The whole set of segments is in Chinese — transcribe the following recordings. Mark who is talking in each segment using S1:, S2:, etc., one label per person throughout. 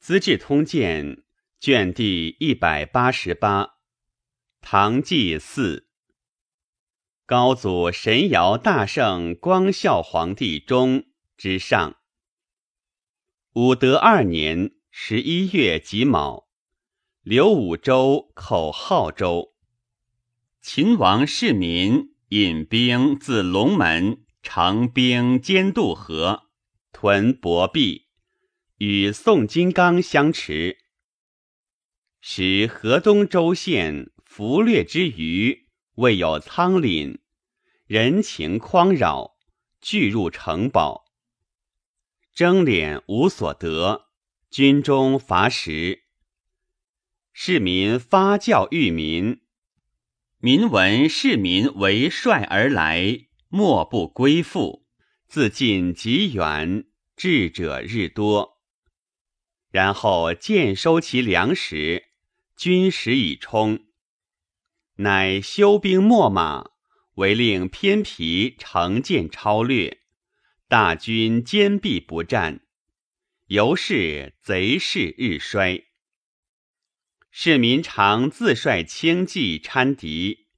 S1: 资治通鉴》卷第一百八十八，唐纪四。高祖神尧大圣光孝皇帝中之上。武德二年十一月己卯，刘武周口号州。秦王世民引兵自龙门，乘兵兼渡河，屯薄壁。与宋金刚相持，使河东州县俘掠之余，未有仓廪，人情匡扰，俱入城堡。征敛无所得，军中乏食。市民发教育民，民闻市民为帅而来，莫不归附。自尽极远，智者日多。然后渐收其粮食，军食已充，乃修兵秣马，为令偏疲乘舰超掠，大军坚壁不战，由是贼势日衰。市民常自率轻骑参敌，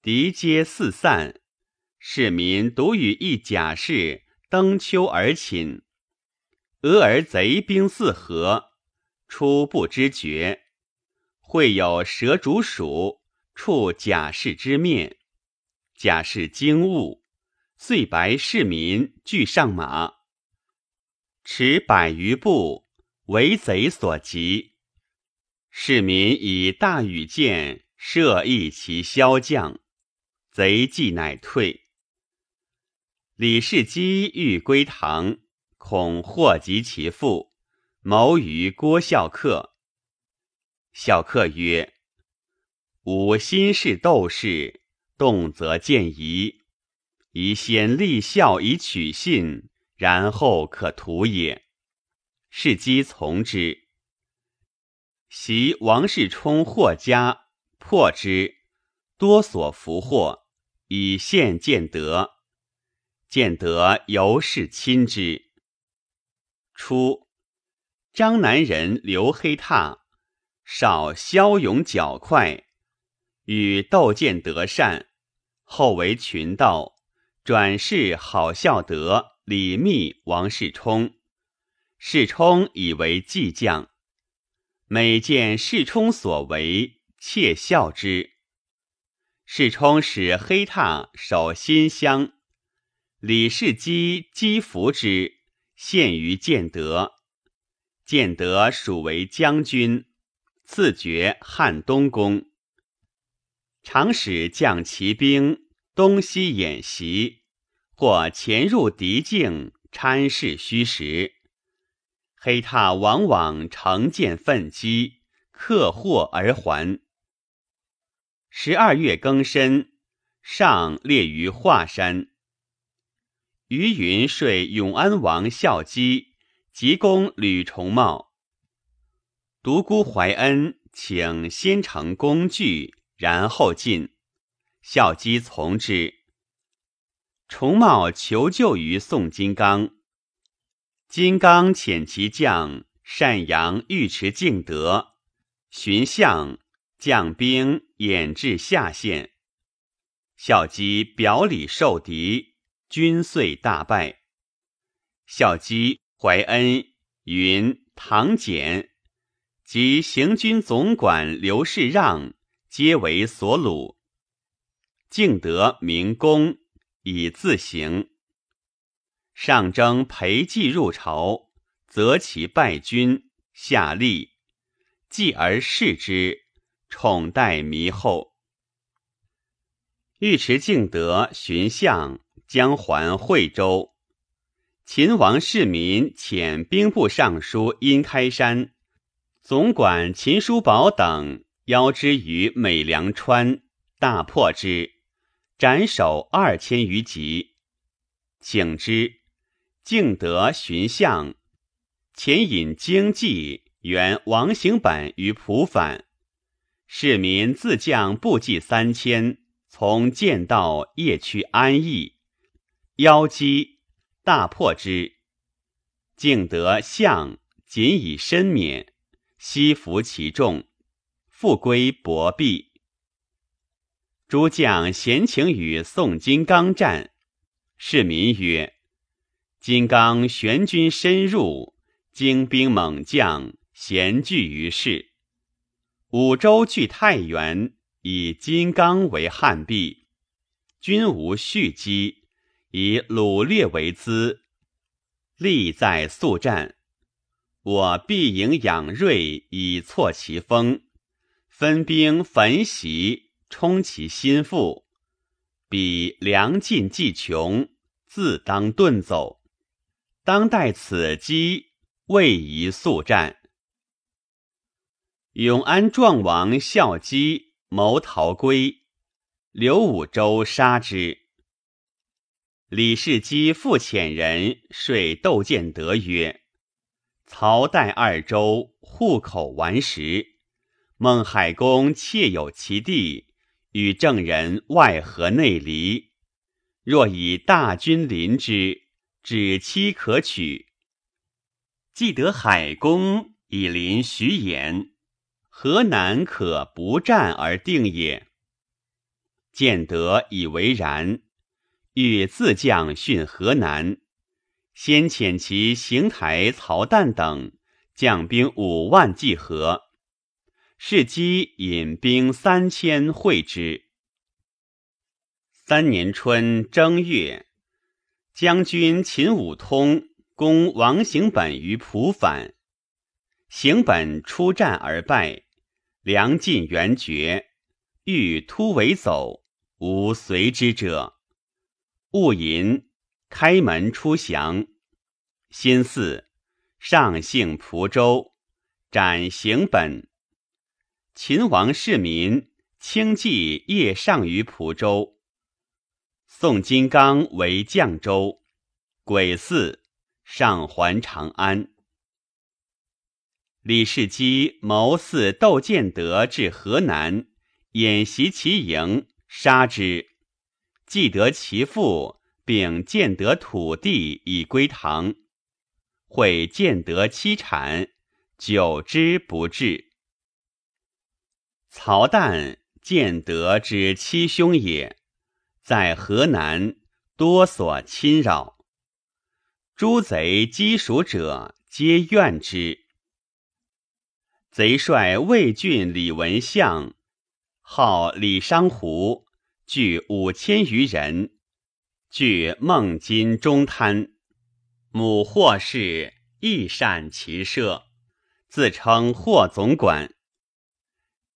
S1: 敌皆四散，市民独与一甲士登丘而寝。俄而贼兵四合，初不知觉，会有蛇竹鼠，触甲士之面，甲士惊悟，遂白市民俱上马，驰百余步，为贼所及。市民以大羽箭射一其骁将，贼计乃退。李世基欲归唐。恐祸及其父，谋于郭孝恪。孝恪曰：“吾心事斗士，动则见疑，宜先立孝以取信，然后可图也。”是机从之。袭王世充获家，破之，多所俘获，以献建德。建德由是亲之。初，张南人刘黑闼，少骁勇较快，与窦建德善，后为群盗，转世好孝德、李密、王世充。世充以为计将，每见世充所为，窃笑之。世充使黑闼守新乡，李世基击服之。献于建德，建德属为将军，赐爵汉东公。常使将骑兵东西演习，或潜入敌境参视虚实。黑闼往往乘舰奋击，克获而还。十二月庚申，上列于华山。于云说永安王孝基，急攻吕重茂。独孤怀恩请先成工具，然后进。孝基从之。重茂求救于宋金刚。金刚遣其将善阳尉迟敬德寻相将兵掩至下县。孝基表里受敌。军遂大败。孝基、怀恩、云、唐简及行军总管刘世让皆为所虏。敬德明公以自行。上征裴寂入朝，择其败军，下吏，继而视之，宠待弥厚。尉迟敬德寻相。将还惠州，秦王世民遣兵部尚书殷开山、总管秦叔宝等邀之于美良川，大破之，斩首二千余级。请之，敬德寻相，遣引经济援王行本于蒲反，市民自将部骑三千，从剑道夜去安邑。邀击，大破之。敬德相仅以身免，悉服其众，复归薄壁。诸将闲情与宋金刚战，市民曰：“金刚玄军深入，精兵猛将咸聚于市。五州据太原，以金刚为汉壁，军无蓄积，以掳掠为资，力在速战。”我必营养锐，以挫其锋；分兵焚袭，冲其心腹。彼粮尽计穷，自当遁走。当待此机，未宜速战。永安壮王孝基谋逃归，刘武周杀之。李世基复遣人说窦建德曰。曹代二州户口顽实，孟海公窃有其地，与郑人外合内离。若以大军临之，止期可取。既得海公以临徐衍，河南可不战而定也。建德以为然，欲自将训河南。先遣其邢台、曹旦等将兵五万计和，士机引兵三千会之。三年春正月，将军秦武通攻王行本于蒲反，行本出战而败，粮尽援绝，欲突围走，无随之者。戊寅。开门出降，辛巳，上幸蒲州，斩行本。秦王世民轻骑夜上于蒲州。宋金刚为绛州，癸巳，上还长安。李世基谋刺窦建德至河南，演袭其营，杀之，既得其父。并建得土地以归唐，会建得妻产，久之不至。曹旦建德之七兄也，在河南多所侵扰，诸贼击蜀者皆怨之。贼帅魏郡李文相，号李商胡，聚五千余人。据孟津中滩，母霍氏亦善骑射，自称霍总管。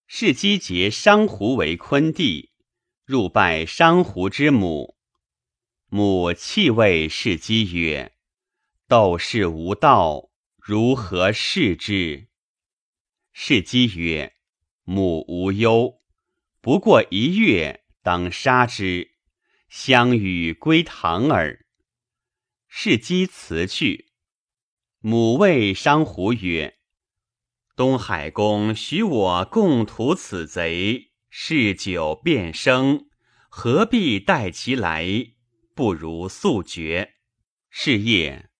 S1: 世基结商胡为昆弟，入拜商胡之母。母泣谓世基曰：“斗士无道，如何视之？”世基曰：“母无忧，不过一月，当杀之。”相与归唐耳。是姬辞去，母谓商胡曰：“东海公许我共图此贼，嗜酒便生，何必待其来？不如速决。”是夜，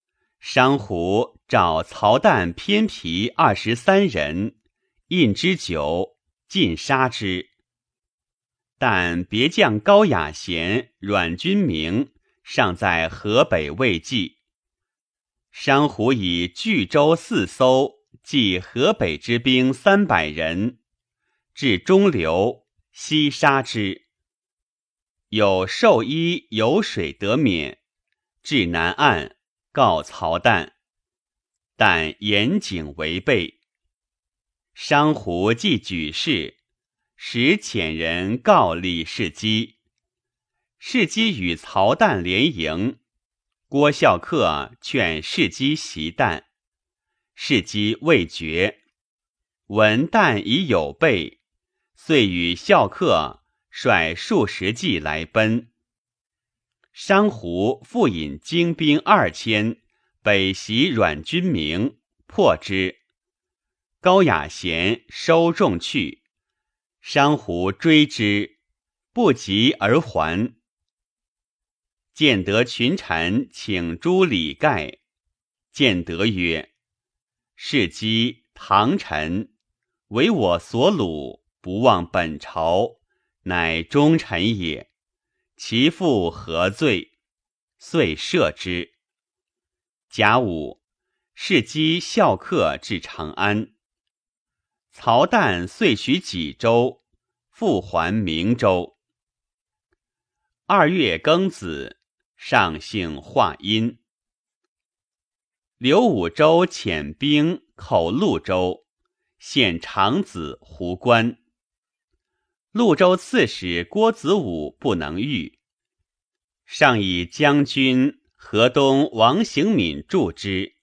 S1: 商胡召曹旦偏皮二十三人，印之酒，尽杀之。但别将高雅贤、阮君明尚在河北未济。商胡以巨舟四艘，计河北之兵三百人，至中流，西杀之。有寿衣有水得免，至南岸，告曹旦，但严警违背。商胡既举事。使遣人告李世基，世基与曹旦联营。郭孝恪劝世基袭旦，世基未决。闻旦已有备，遂与孝恪率数十骑来奔。商胡复引精兵二千北袭阮君明，破之。高雅贤收众去。商胡追之，不及而还。建德群臣请诛李盖，建德曰：“是积唐臣，为我所虏，不忘本朝，乃忠臣也。其父何罪？遂赦之。甲午，是积孝客至长安。曹旦遂许济州，复还明州。二月庚子，上姓华阴。刘武周遣兵寇潞州，献长子胡关。潞州刺史郭子武不能御，上以将军河东王行敏助之。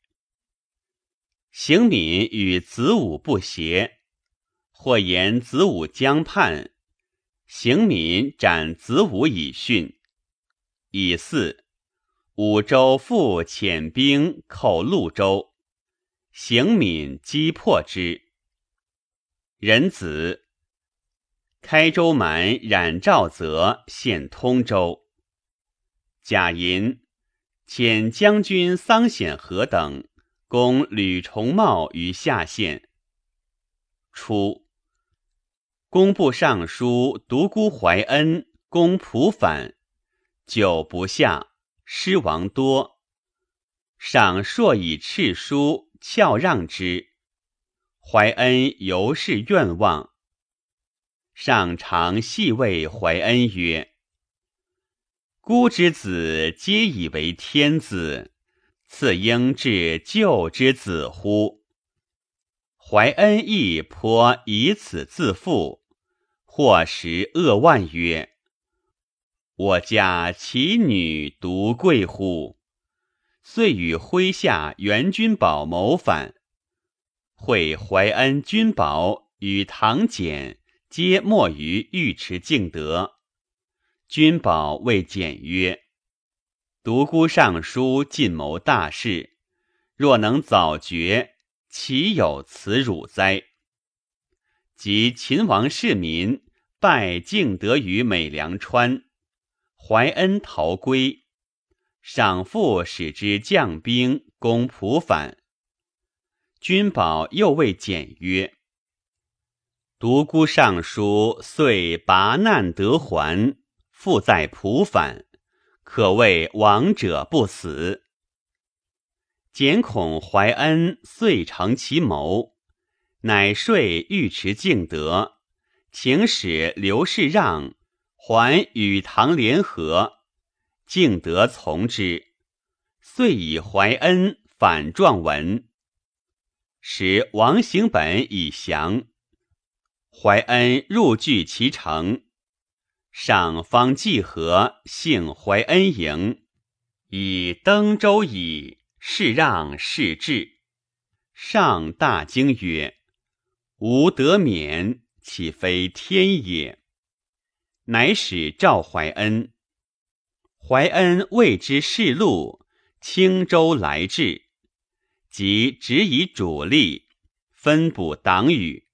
S1: 行敏与子武不协，或言子午将叛，行敏斩子午以训。以四。武周复遣兵寇潞州，行敏击破之。仁子开州蛮冉赵泽献通州。贾银遣将军桑显和等攻吕重茂于下县。初，工部尚书独孤怀恩攻蒲反，久不下。失亡多，赏朔以敕书翘让之。怀恩犹是愿望。上常细谓怀恩曰：“孤之子皆以为天子，赐应至救之子乎？”怀恩亦颇以此自负，或时扼腕曰。我家其女独贵乎？遂与麾下袁君宝谋反，会怀恩、君宝与唐简皆没于尉迟敬德。君宝谓简曰：“独孤尚书尽谋大事，若能早决，岂有此辱哉？”及秦王世民拜敬德于美良川。怀恩逃归，赏父使之将兵攻蒲反。君宝又谓简曰：“独孤尚书遂拔难得还，复在蒲反，可谓亡者不死。”简恐怀恩遂成其谋，乃说尉迟敬德，请使刘氏让。还与唐联合，敬德从之，遂以怀恩反状文，使王行本以降。怀恩入据其城，上方济和，幸怀恩营，以登州矣。是让是至，上大惊曰：“吾得免，岂非天也？”乃使赵怀恩，怀恩谓之世路，青州来至，即只以主力分补党羽。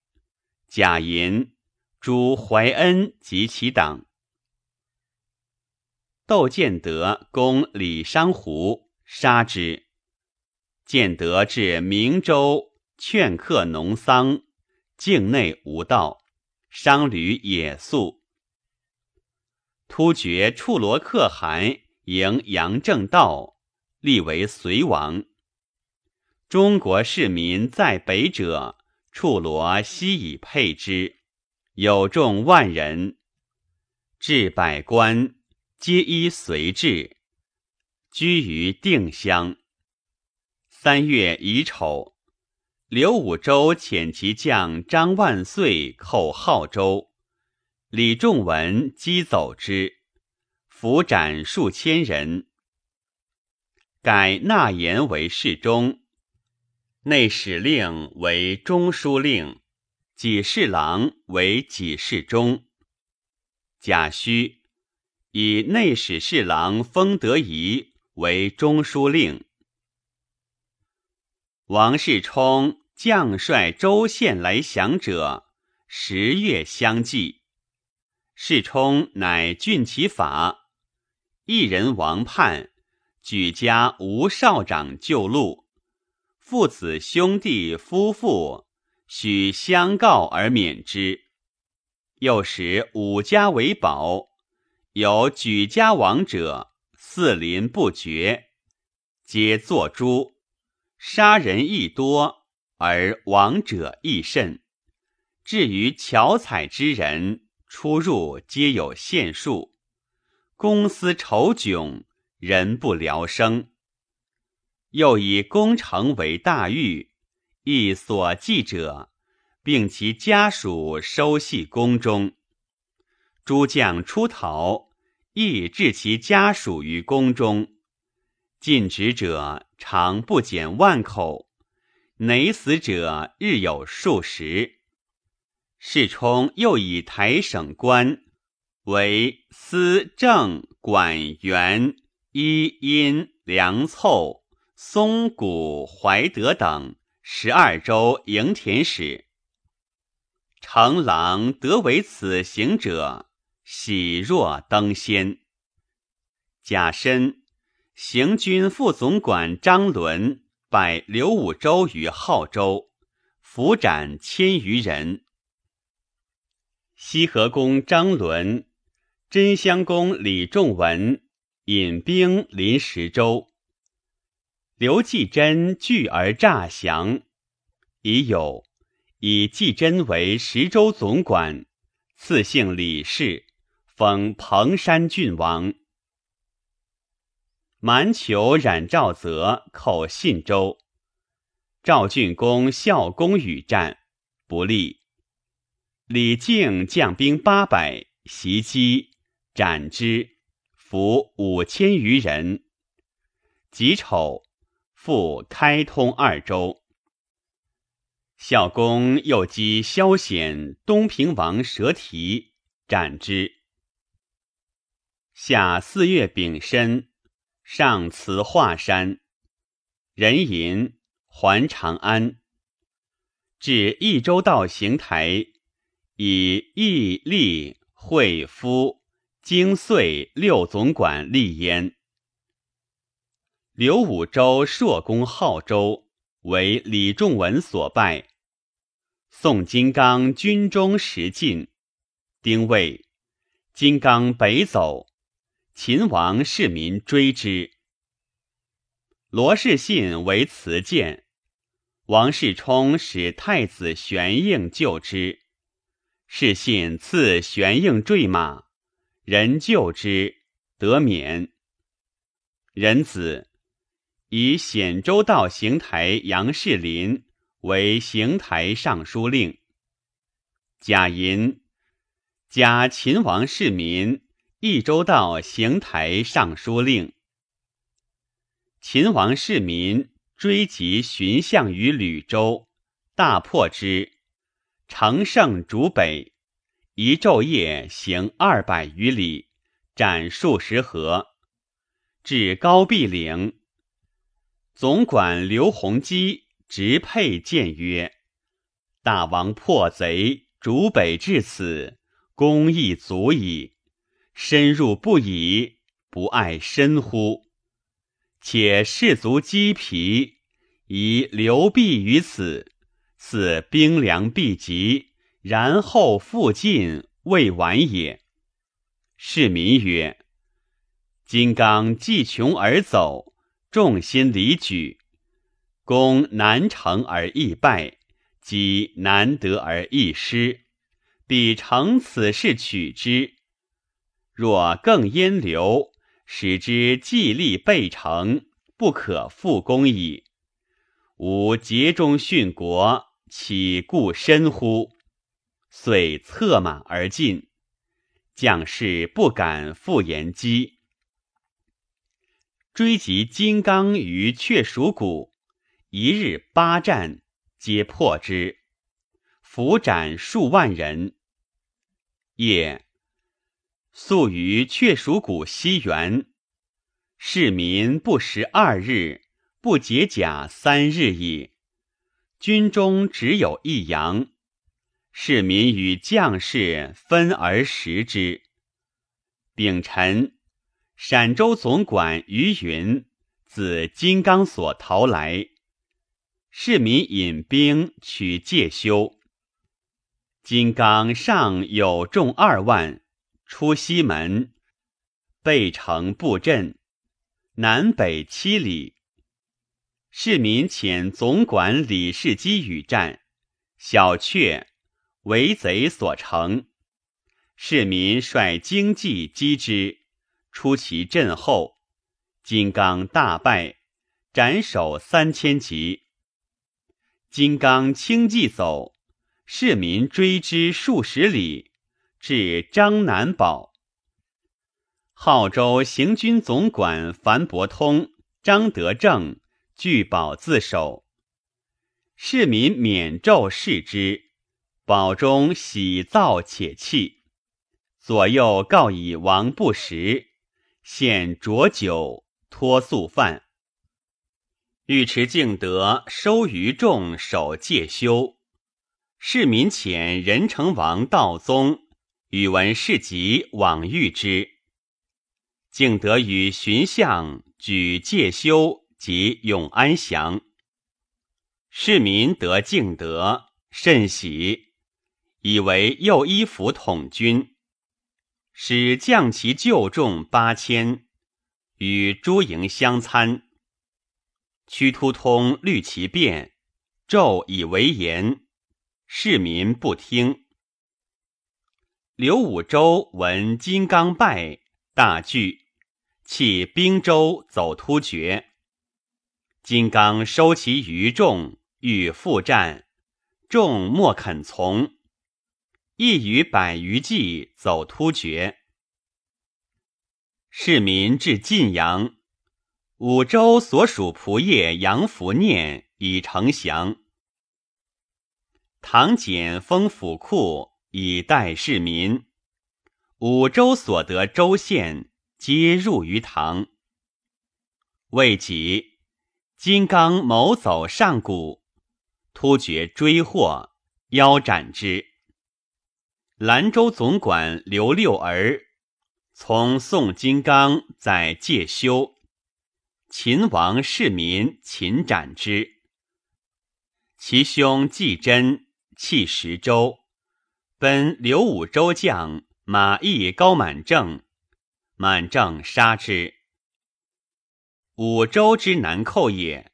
S1: 贾银诛怀恩及其党。窦建德攻李商湖，杀之。建德至明州，劝客农桑，境内无道，商旅野宿。突厥处罗可汗迎杨正道，立为隋王。中国市民在北者，处罗悉以配之，有众万人。至百官，皆依隋制，居于定襄。三月乙丑，刘武周遣其将张万岁寇号州。李仲文击走之，俘斩数千人。改纳言为侍中，内史令为中书令，给事郎为给事中。贾诩以内史侍郎封德仪为中书令。王世充将率州县来降者，十月相继。世充乃峻其法，一人王叛，举家吴少长救路，父子兄弟夫妇许相告而免之。又使五家为保，有举家亡者，四邻不绝，皆作诛。杀人亦多，而亡者亦甚。至于巧采之人，出入皆有限数。公私仇窘，人不聊生。又以攻城为大狱，亦所记者。并其家属收系宫中，诸将出逃，亦置其家属于宫中。尽职者常不减万口，馁死者日有数十。世充又以台省官为司政管员一阴梁凑松谷怀德等十二州营田使。成郎得为此行者，喜若登仙。甲申，行军副总管张伦拜刘武周于浩州，伏斩千余人。西河公张伦、真襄公李仲文引兵临石州，刘季真拒而诈降，已有。以季真为石州总管，赐姓李氏，封彭山郡王。蛮酋冉赵泽寇信州，赵郡公孝公与战不利，李靖将兵八百袭击，斩之，俘五千余人。己丑，复开通二州。孝公又击萧显东平王蛇提，斩之。夏四月丙申，上辞华山，人吟还长安，至益州道行台，以义利会夫京遂六总管立焉。刘武周朔攻浩州。为李仲文所败，宋金刚军中时进，丁未，金刚北走，秦王市民追之。罗士信为辞谏，王世充使太子玄应救之，士信赐玄应坠马，人救之，得免。人子。以显州道行台杨士林为行台尚书令。贾银，假秦王世民益州道行台尚书令。秦王世民追及寻相于吕州，大破之，乘胜逐北，一昼夜行二百余里，斩数十合，至高壁岭。总管刘弘基直佩谏曰：“大王破贼，逐北至此，功亦足矣。深入不已，不爱深乎？且士卒积疲，宜留避于此，似兵粮必急，然后复进，未晚也。”市民曰：“金刚既穷而走。”众心离举，攻难成而易败，击难得而易失，必乘此事取之。若更焉留，使之既立备成，不可复攻矣。吾竭忠殉国，岂顾身乎？遂策马而进，将士不敢复言击。追击金刚于雀鼠谷，一日八战，皆破之，俘斩数万人。夜宿于雀鼠谷西园，市民不食二日，不解甲三日矣。军中只有一羊，市民与将士分而食之。丙辰。陕州总管于云自金刚所逃来，市民引兵取介休。金刚上有众二万，出西门，背城布阵，南北七里。市民遣总管李世基与战，小却，为贼所成。市民率精骑击之，出其阵后，金刚大败，斩首三千级。金刚轻骑走，市民追之数十里，至张南堡。号州行军总管樊伯通、张德正据堡自守。市民免胄视之，宝中喜造且气。左右告以王不食，献浊酒托素饭。尉迟敬德收余众守戒休，市民遣仁成王道宗宇文士集往遇之。敬德与荀相举戒休及永安降。市民得敬德甚喜，以为右一府统军，使将其旧众八千，与诸营相参。屈突通虑其变，纣以为言，市民不听。刘武周闻金刚败，大惧，弃兵州走突厥。金刚收其余众，欲复战，众莫肯从，亦与百余骑走突厥。市民至晋阳。五州所属仆射杨福念已成降。唐简封府库以待市民。五州所得州县皆入于唐。未几，金刚谋走上谷，突厥追获，腰斩之。兰州总管刘六儿从宋金刚在介休。秦王市民秦斩之，其兄季真弃十州，分刘武周将马邑高满正，满正杀之。五州之南寇也。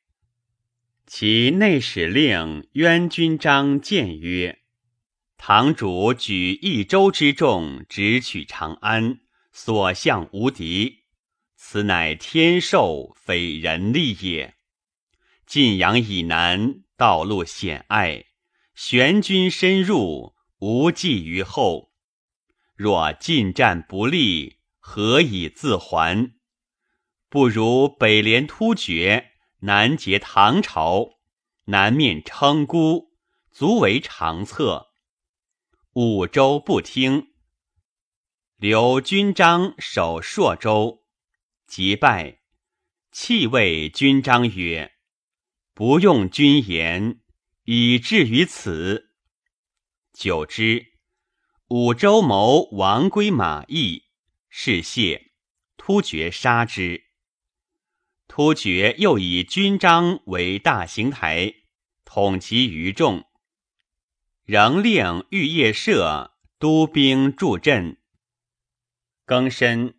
S1: 其内史令渊君章谏曰：“堂主举一州之众，直取长安，所向无敌。”此乃天授，非人力也。晋阳以南，道路险隘，玄军深入，无计于后。若进战不利，何以自还？不如北连突厥，南结唐朝，南面称孤，足为长策。五州不听，留军章守朔州。即败，弃谓君章曰：“不用君言，以至于此。”久之，五州谋王归马邑，是谢，突厥杀之。突厥又以军章为大行台，统其余众，仍令玉叶社督兵助阵。庚申。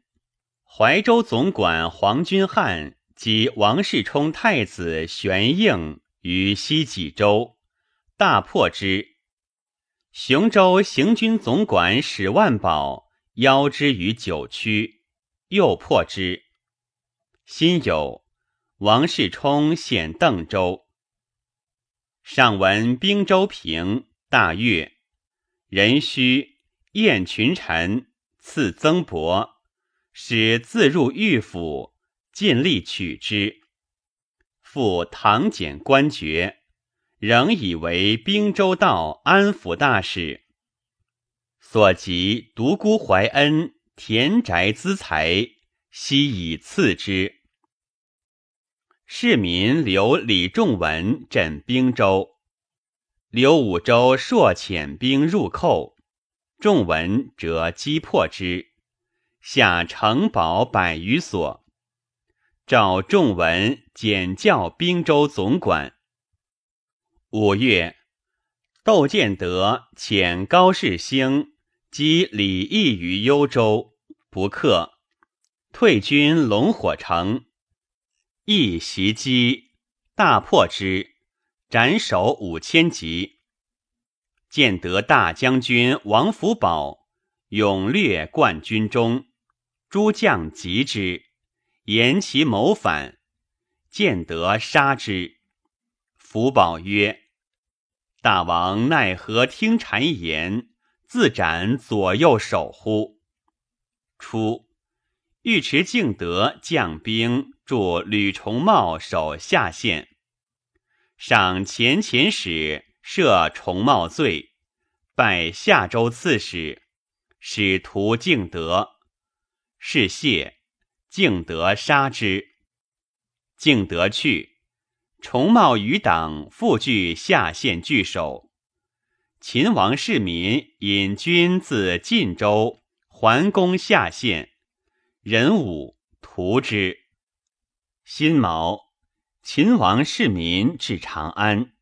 S1: 怀州总管黄君汉及王世充太子玄应于西济州，大破之。雄州行军总管史万宝邀之于九曲，又破之。辛酉，王世充显邓州。上闻兵州平，大悦。壬戌，宴群臣，赐曾伯。使自入御府，尽力取之。复唐简官爵，仍以为兵州道安抚大使。所及独孤怀恩田宅资财，悉以赐之。市民留李仲文镇兵州，刘武州朔遣兵入寇，仲文则击破之。下城堡百余所，召仲文简教兵州总管。五月，窦建德遣高士兴击李毅于幽州，不克，退军龙火城。亦袭击，大破之，斩首五千级。建德大将军王福宝勇略冠军中，诸将击之，言其谋反。建德杀之。福宝曰：“大王奈何听谗言，自斩左右手乎？”初，尉迟敬德将兵助吕重茂守下县，赏前遣使。赦重茂罪，拜夏州刺史，使徒敬德。是谢，敬德杀之。敬德去，重茂余党复据下县据守。秦王世民引军自晋州还攻下县，壬午屠之。辛卯，秦王世民至长安。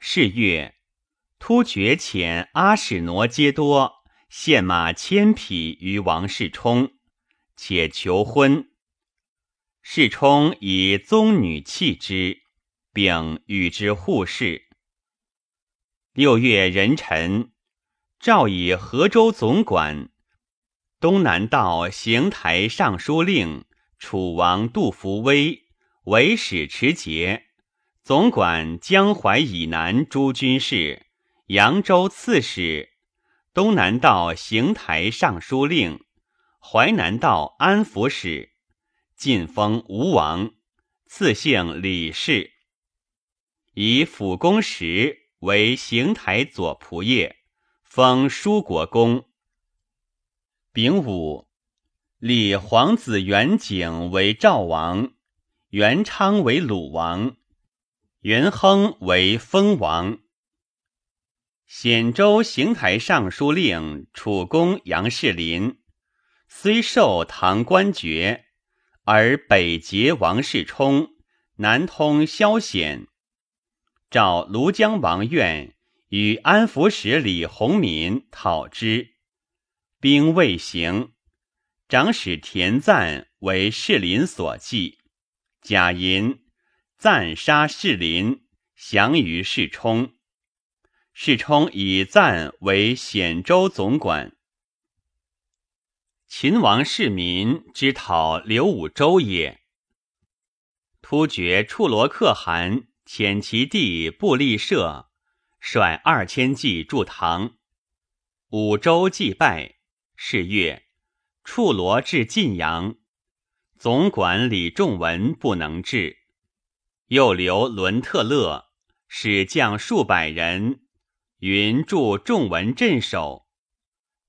S1: 是月，突厥遣阿史挪皆多献马千匹于王世充，且求婚。世充以宗女弃之，并与之互视。六月壬辰，诏以河州总管、东南道行台尚书令楚王杜伏威为使持节。总管江淮以南诸军事，扬州刺史，东南道行台尚书令，淮南道安抚使，晋封吴王，赐姓李氏，以辅公时为行台左仆射，封舒国公。丙午，立皇子元景为赵王，元昌为鲁王。元亨为封王，显州行台尚书令楚公杨士林，虽受唐官爵，而北结王世充，南通萧显。召庐江王愿与安抚使李弘民讨之，兵未行，长史田赞为士林所记，贾银。赞杀士林，降于世充。世充以赞为显州总管。秦王世民之讨刘武周也。突厥处罗可汗遣其弟布利社率二千骑助唐。武周祭败，是月，处罗至晋阳，总管李仲文不能至。又留伦特勒，使将数百人，云助仲文镇守。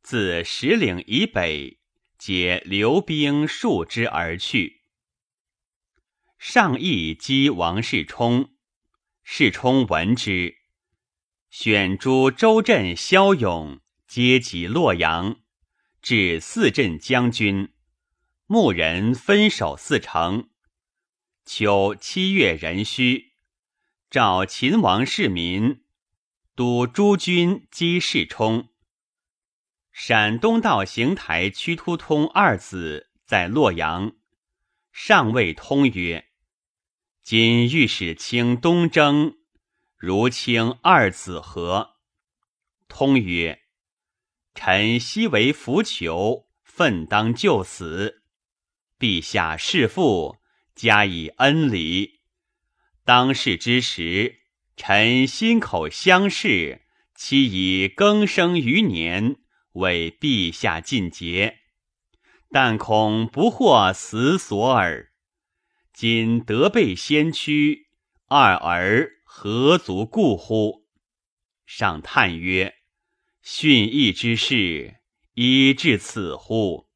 S1: 自石岭以北，解留兵数之而去。上意击王世充，世充闻之，选诸州镇骁勇，皆集洛阳，至四镇将军，牧人分守四城。秋七月壬戌，召秦王世民督诸军击世充。陕东道行台屈突通二子在洛阳，上谓通曰：“今欲使卿东征，如卿二子何？”通曰：“臣昔为浮囚，奋当就死，陛下弑父。”加以恩礼，当世之时，臣心口相视，期以更生余年，为陛下尽节。但恐不获死所耳。今得备先驱，二儿何足顾乎？上叹曰：“训义之事，以至此乎？”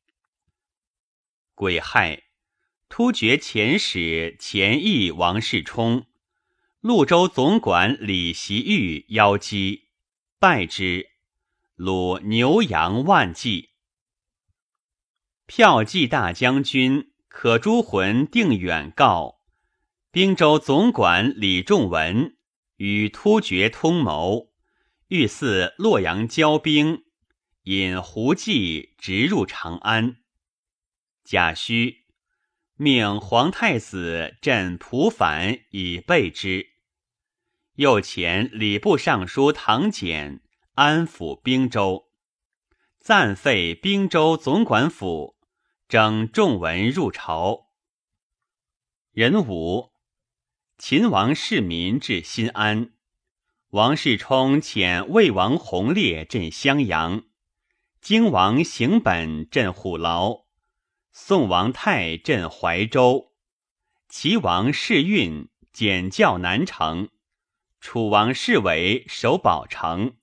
S1: 癸亥。突厥遣使前议王世充，潞州总管李袭玉邀击，败之，虏牛羊万计。骠骑大将军可朱浑定远告，兵州总管李仲文与突厥通谋，欲似洛阳交兵，引胡骑直入长安。贾诩命皇太子镇蒲反以备之。又遣礼部尚书唐俭安抚兵州，暂废兵州总管府，征仲文入朝。壬午，秦王世民至新安，王世充遣魏王弘烈镇襄阳，荆王邢本镇虎牢。宋王泰镇怀州，齐王世运简教南城，楚王世伟守宝城，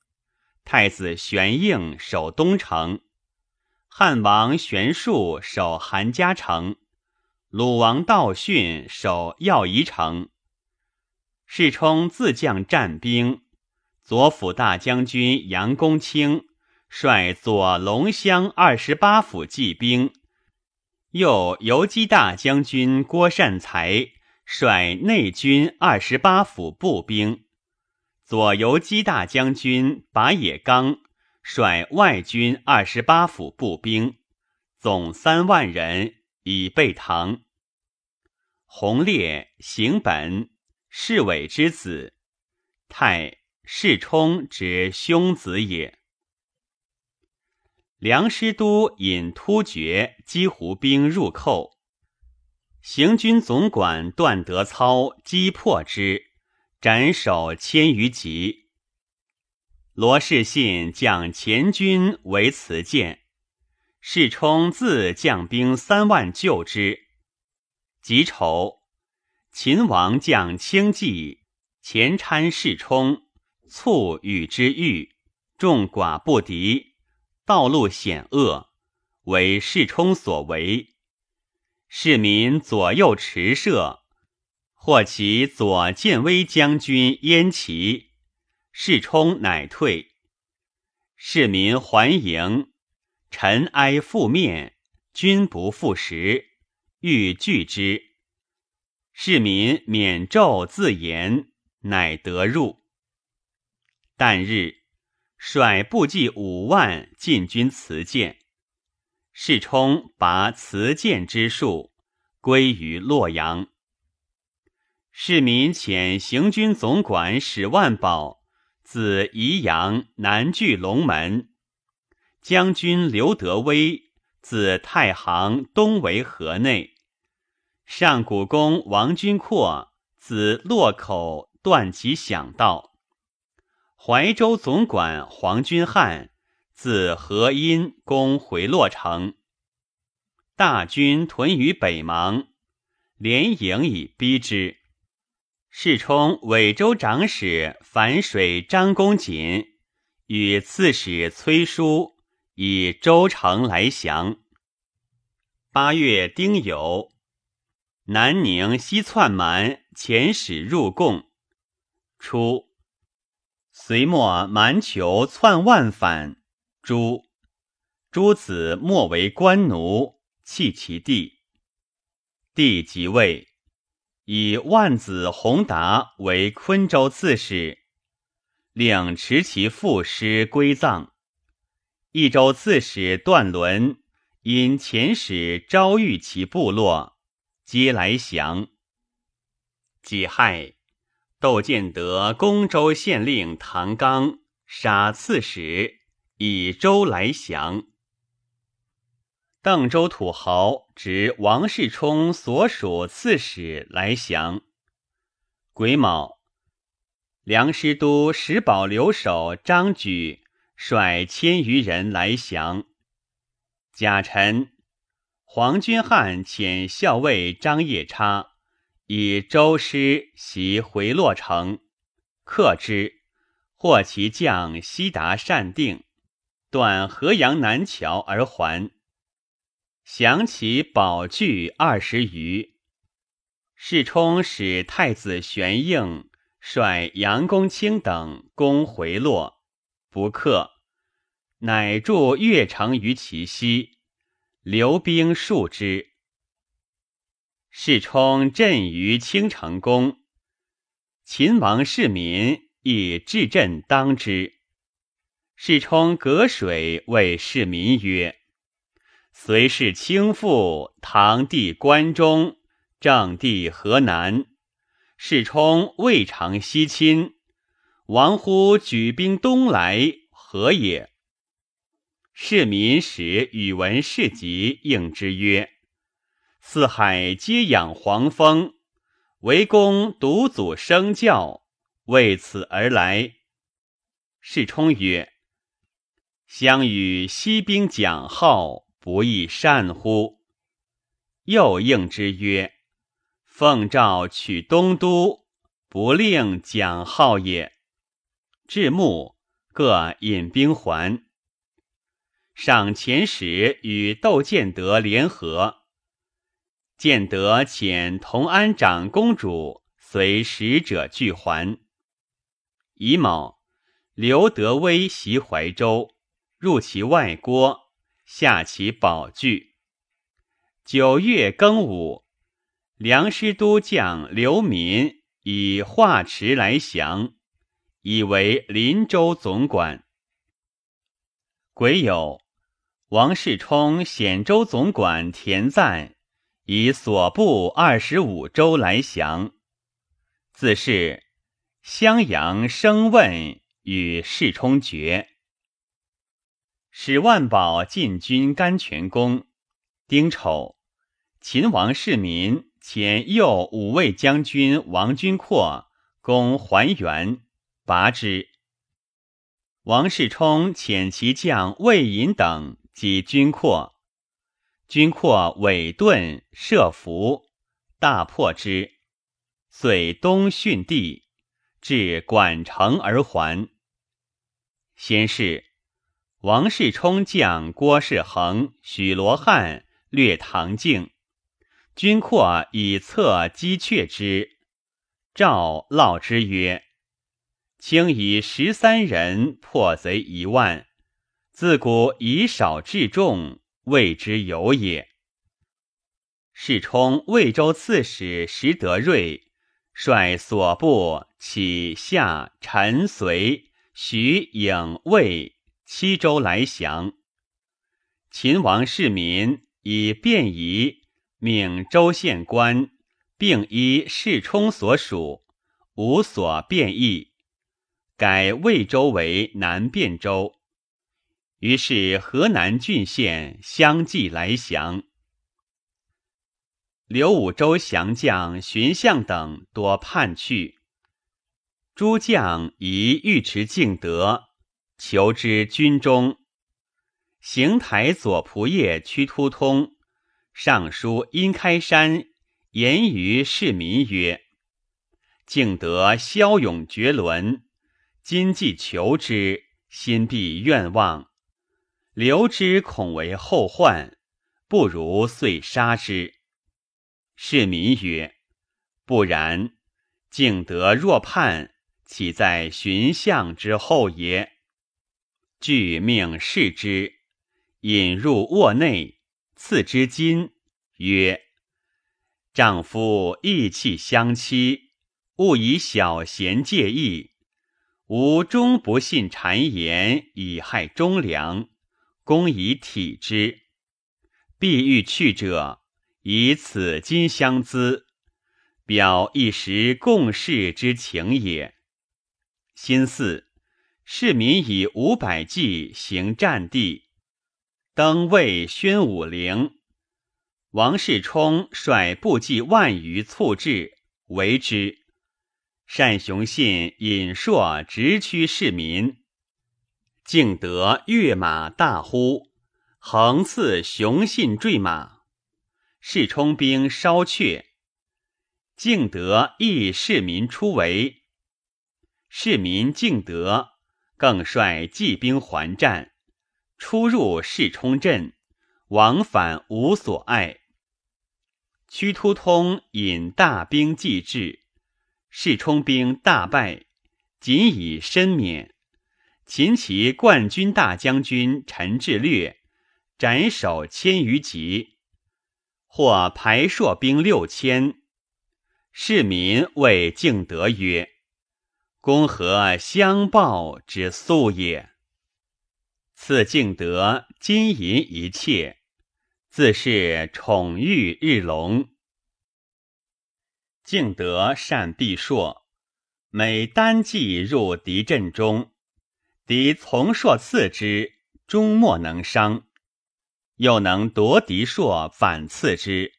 S1: 太子玄应守东城，汉王玄术守韩家城，鲁王道训守耀仪城。世充自将战兵，左辅大将军杨公卿率左龙骧二十八府骑兵。右游击大将军郭善才率内军二十八府步兵，左游击大将军把野刚率外军二十八府步兵，总三万人以备唐。弘烈、行本、世伟之子，太世充之兄子也。梁师都引突厥击胡兵入寇，行军总管段德操击破之，斩首千余级。罗士信将前军为辞谏，世充自将兵三万救之。己丑，秦王将轻骑前参世充，卒与之遇，众寡不敌。道路险恶，为世充所为。市民左右驰射，获其左建威将军燕齐，世充乃退。市民还营，尘埃覆面，军不复食，欲拒之。市民免胄自言，乃得入。旦日。率部骑五万进军辞建，世充拔辞建之术，归于洛阳。市民遣行军总管史万宝自宜阳南据龙门，将军刘德威自太行东围河内，上古公王君阔自洛口断其响道。怀州总管黄君汉自河阴攻回洛城，大军屯于北邙，连营以逼之。世充尾州长史樊水张公瑾与刺史崔叔以州城来降。八月丁酉，南宁西窜蛮遣使入贡。初。隋末蛮酋篡万反，诸诸子莫为官奴，弃其地。帝即位，以万子弘达为昆州刺史，领持其父师归葬。益州刺史段伦因遣使招谕其部落，皆来降。己亥。窦建德攻州县令唐刚杀刺史，以州来降。邓州土豪执王世充所属刺史来降。癸卯，梁师都石宝留守张举率千余人来降。甲辰，黄君汉遣校尉张夜叉。以周师袭回洛城，克之，获其将悉达善定，断河阳南桥而还，降其宝具二十余。世充使太子玄应率杨公卿等攻回洛，不克，乃筑越城于其西，留兵数之。世充镇于青城宫，秦王世民亦至镇当之。世充隔水谓市民曰：“隋氏倾覆，唐帝关中，郑帝河南。世充未尝西侵，王乎举兵东来，何也？”市民使宇文士及应之曰：“四海皆养黄蜂。”为公独祖生教，为此而来。世充曰：“相与西兵讲号，不亦善乎？”又应之曰：“奉诏取东都，不令讲号也。”至暮，各引兵还。赏钱使与窦建德联合。建德遣同安长公主随使者俱还。乙卯，刘德威袭怀州，入其外郭，下其宝具。九月庚午，梁师都将刘民以化池来降，以为林州总管。癸酉，王世充显州总管田赞。以所部二十五州来降，自是襄阳生问与世充决。使万宝进军甘泉宫，丁丑，秦王世民遣右五位将军王君阔攻还原，拔之。王世充遣其将魏隐等击君阔。军阔尾盾设伏，大破之，遂东逊地，至管城而还。先是，王世充将郭世恒、许罗汉略唐境，军阔以策击却之。赵烙之曰：“卿以十三人破贼一万，自古以少制众。”谓之有也。世充魏州刺史石德瑞率所部起下陈随徐颖魏七州来降。秦王世民以便宜命州县官并依世充所属，无所变异，改魏州为南汴州。于是河南郡县相继来降，刘武周降将荀相等多叛去，诸将以尉迟敬德，求之军中。行台左仆射屈突通上书殷开山言于市民曰：“敬德骁勇绝伦，今既求之，心必愿望。”留之恐为后患，不如遂杀之。市民曰：“不然，敬德若叛，岂在寻相之后也？”具命视之，引入卧内，赐之金，曰：“丈夫义气相欺，勿以小贤介意。吾终不信谗言，以害忠良。”公以体之，必欲去者，以此金相资，表一时共事之情也。心四，市民以五百骑行战地，登魏宣武陵。王世充率部骑万余促至，围之。单雄信引硕直驱市民。敬德跃马大呼，横刺雄信坠马。世充兵稍却，敬德亦市民出围。市民敬德更率骑兵还战，出入世充阵，往返无所碍。屈突通引大兵继至，世充兵大败，仅以身免。秦齐冠军大将军陈志略斩首千余级，或排朔兵六千。市民谓敬德曰：“公何相报之素也。赐敬德金银一切，自是宠遇日隆。敬德善避硕，每单骑入敌阵中，敌从硕刺之，终莫能伤；又能夺敌硕反刺之。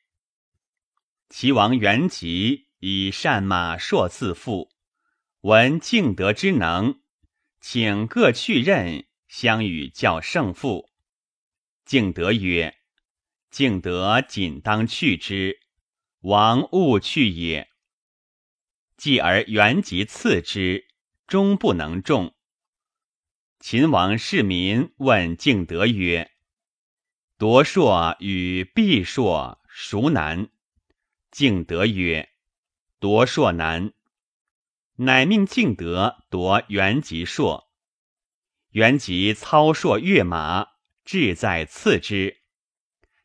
S1: 齐王元吉以善马硕自负，闻敬德之能，请各去任，相与较胜负。敬德曰：“敬德仅当去之。”王勿去也。继而元吉赐之，终不能中。秦王世民问敬德曰：“夺硕与避硕孰难？”敬德曰：“夺硕难。”乃命敬德夺元吉硕。元吉操硕跃马，志在刺之。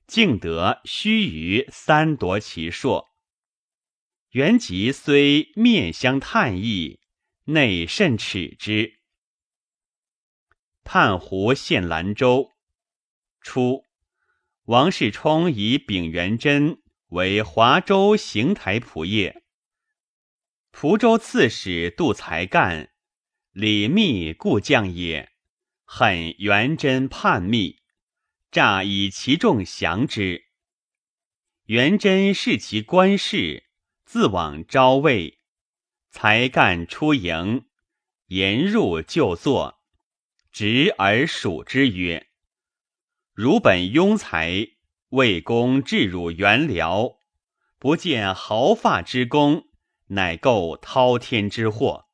S1: 敬德须臾三夺其硕，元吉虽面相叹意，内甚耻之。叛胡献兰州，初，王世充以丙元贞为华州行台仆射，蒲州刺史杜才干，李密故将也，恨元贞叛密。诈以其众降之。元贞视其官事，自往招魏，才干出营，言入就坐，直而数之曰：“汝本庸才，魏公置汝元僚，不见毫发之功，乃构滔天之祸。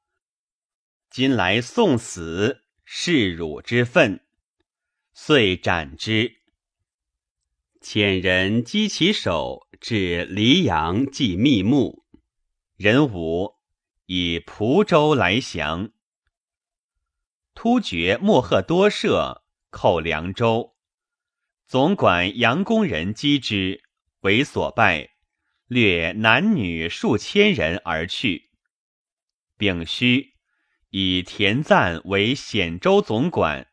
S1: 今来送死，是汝之分。”遂斩之。遣人击其首，至黎阳祭密墓。人武以蒲州来降。突厥莫贺多舍寇凉州，总管杨公人击之，为所败，掠男女数千人而去。丙戌，以田赞为显州总管。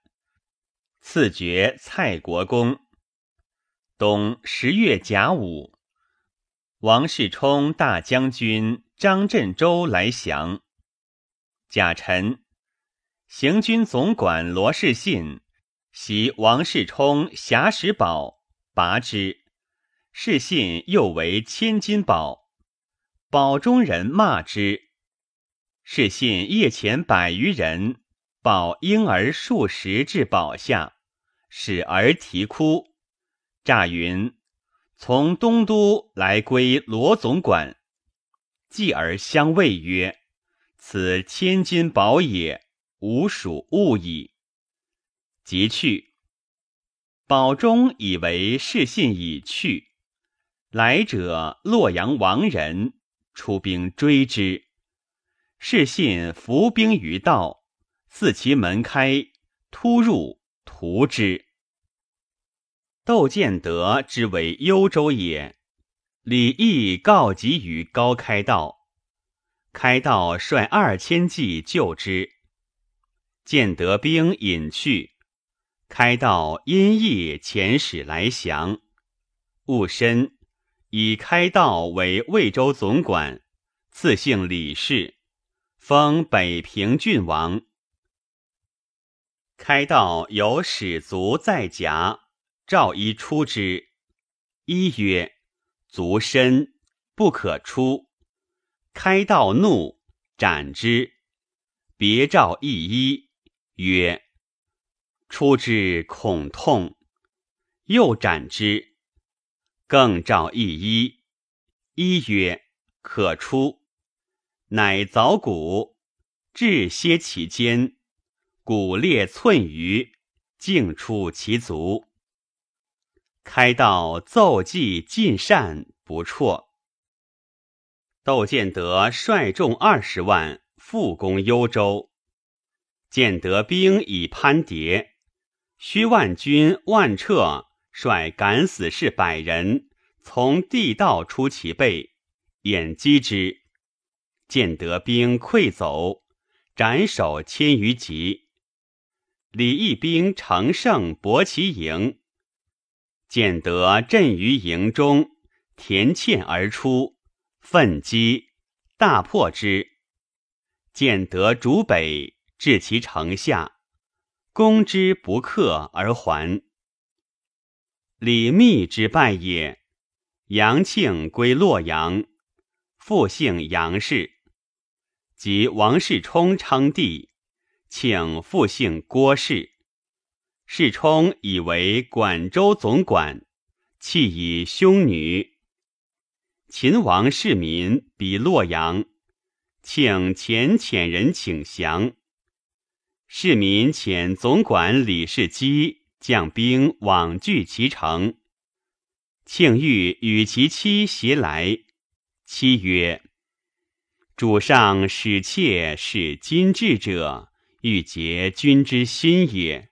S1: 赐爵蔡国公。冬十月甲午，王世充大将军张振周来降。甲辰，行军总管罗士信袭王世充侠石宝，拔之。士信又为千金宝，宝中人骂之。士信夜遣百余人，抱婴儿数十至宝下。使儿啼哭，诈云从东都来归罗总管，继而相谓曰：“此千金宝也，吾属物矣。”即去。宝中以为是信已去，来者洛阳王人，出兵追之。是信伏兵于道，自其门开，突入，屠之。窦建德之为幽州也，李毅告急于高开道，开道率二千骑救之，建德兵引去，开道因义遣使来降，戊申以开道为魏州总管，赐姓李氏，封北平郡王。开道有使卒在甲。赵一出之，一曰：“足深，不可出。”开道怒，斩之。别赵一一曰：“出之恐痛。”又斩之。更召一一，一曰：“可出。”乃凿骨，置歇其间，骨裂寸余，径出其足。开道奏计尽善不辍。窦建德率众二十万复攻幽州，建德兵以攀叠，薛万军万彻率敢死士百人从地道出其背，掩击之。建德兵溃走，斩首千余级。李义兵乘胜搏其营，见得阵于营中，田堑而出，奋击，大破之。见得逐北，至其城下，攻之不克而还。李密之败也。杨庆归洛阳，复姓杨氏。及王世充称帝，请复姓郭氏。世充以为管州总管，弃以兄女。秦王世民比洛阳，请遣遣人请降。世民遣总管李世基将兵往拒其城。庆欲与其妻携来，妻曰。主上使妾是今至者，欲结君之心也。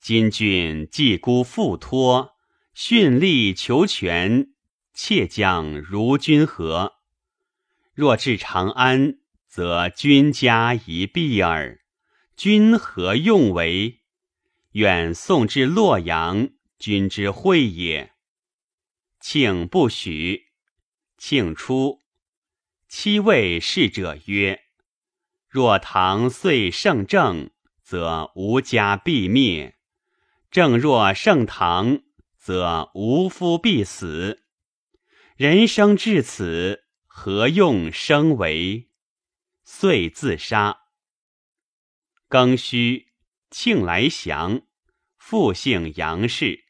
S1: 今君既孤复托，训力求全，妾将如君何？若至长安，则君家一弊耳。君何用为？远送至洛阳，君之惠也。庆不许。庆出。七位侍者曰：“若唐遂圣正，则吾家必灭；正若盛唐，则吾夫必死。人生至此，何用生为？”遂自杀。庚戌，庆来降，复姓杨氏，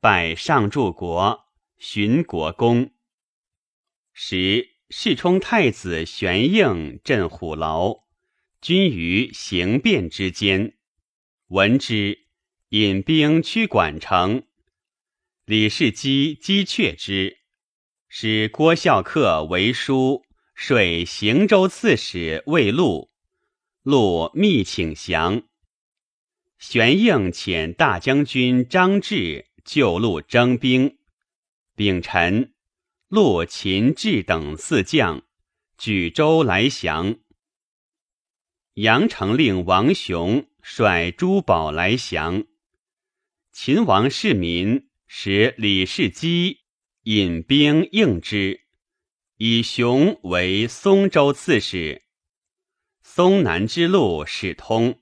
S1: 拜上柱国、寻国公。时。世充太子玄应镇虎牢，军于行变之间，闻之，引兵驱管城。李世基击却之，使郭孝恪为书，率行州刺史魏禄，禄密请降。玄应遣大将军张志救路征兵，丙辰。陆秦志等四将举州来降。阳城令王雄率珠宝来降。秦王世民使李世基引兵应之，以雄为松州刺史。松南之路始通。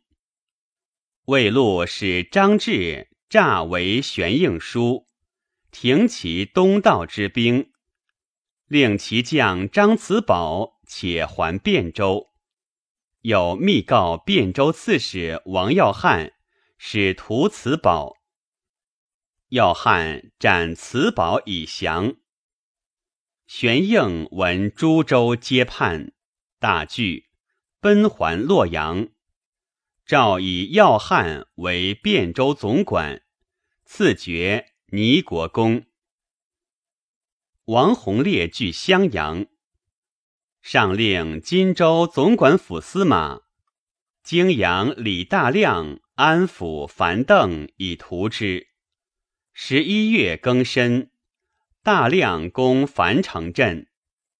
S1: 魏禄使张志诈为玄应书，停其东道之兵。令其将张慈宝且还汴州，有密告汴州刺史王耀汉，使屠慈宝。耀汉斩慈宝以降。玄应闻诸州皆叛，大惧，奔还洛阳。诏以耀汉为汴州总管，赐爵尼国公。王弘烈据襄阳，上令荆州总管府司马泾阳李大亮安抚樊邓以图之。十一月庚申，大亮攻樊城镇，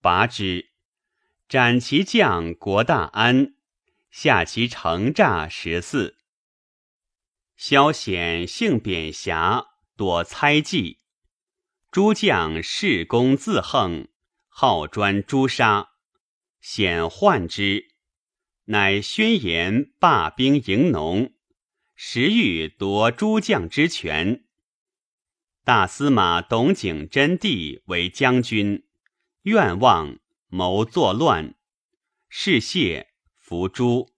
S1: 拔之，斩其将国大安，下其城诈十四。萧显性贬狭，躲猜忌。诸将恃功自横，好专诛杀，显患之，乃宣言罢兵迎农，时欲夺诸将之权。大司马董景真帝为将军，愿望谋作乱，是谢伏诛。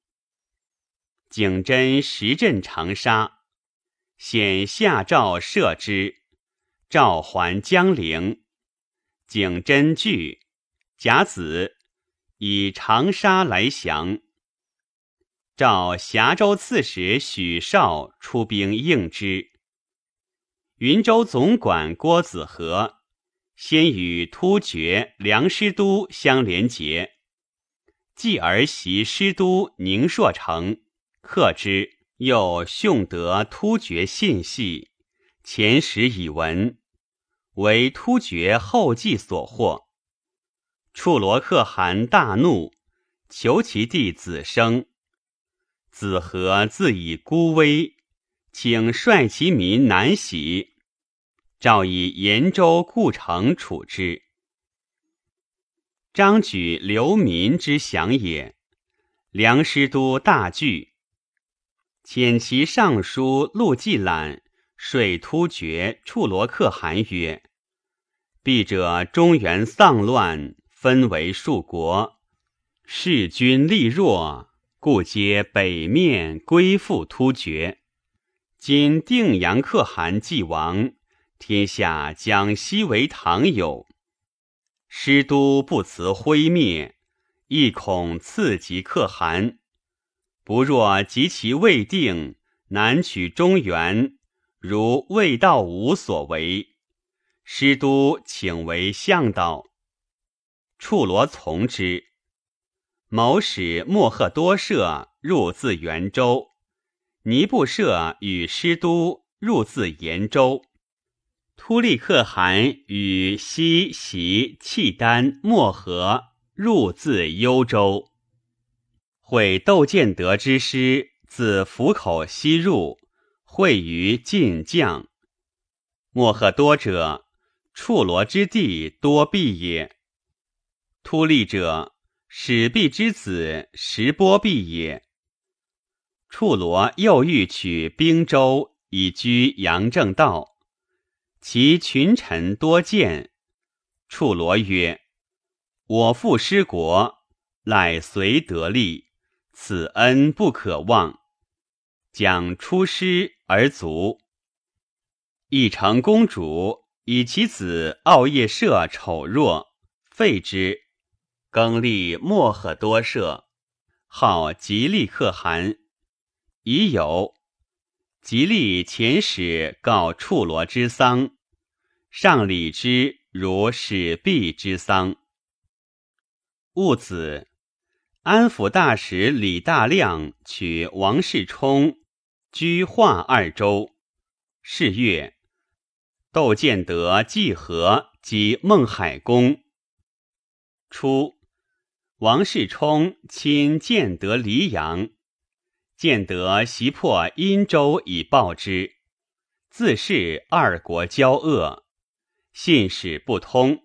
S1: 景真时镇长沙，显下诏赦之。召还江陵，景真惧，甲子以长沙来降。召峡州刺史许绍出兵应之。云州总管郭子和先与突厥梁师都相连结，继而袭师都宁朔城，克之。又训得突厥信系，前时已闻。为突厥后继所获，处罗可汗大怒，求其弟子生，子和自以孤危，请率其民南徙。诏以延州故城处之。张举流民之降也，梁师都大惧，遣其尚书陆季览说突厥处罗可汗曰：“必者中原丧乱，分为数国，势均力弱，故皆北面归附突厥。今定阳可汗既亡。”天下将悉为唐有，师都不辞灰灭，亦恐次及可汗。不若及其未定，南取中原，如魏道武所为。师都请为向导，处罗从之。谋使莫贺多舍入自元州，尼布舍与师都入自延州。突利可汗与西袭契丹漠河入自幽州，会窦建德之师自府口西入，会于晋将。莫贺多者，处罗之地多壁也。突利者，始毕之子石波毕也。处罗又欲取兵州，以居杨正道。其群臣多见，处罗曰：“我父失国，乃随得利，此恩不可忘。将出师而卒。义成公主以其子奥叶社丑弱，废之，更立莫贺多社，号吉利可汗。已有。”吉利遣使告处罗之丧，上礼之如始毕之丧。戊子，安抚大使李大亮取王世充，居化二州。是月，窦建德济河及孟海公。初，王世充亲建德黎阳。建德袭破殷州以报之，自是二国交恶，信使不通。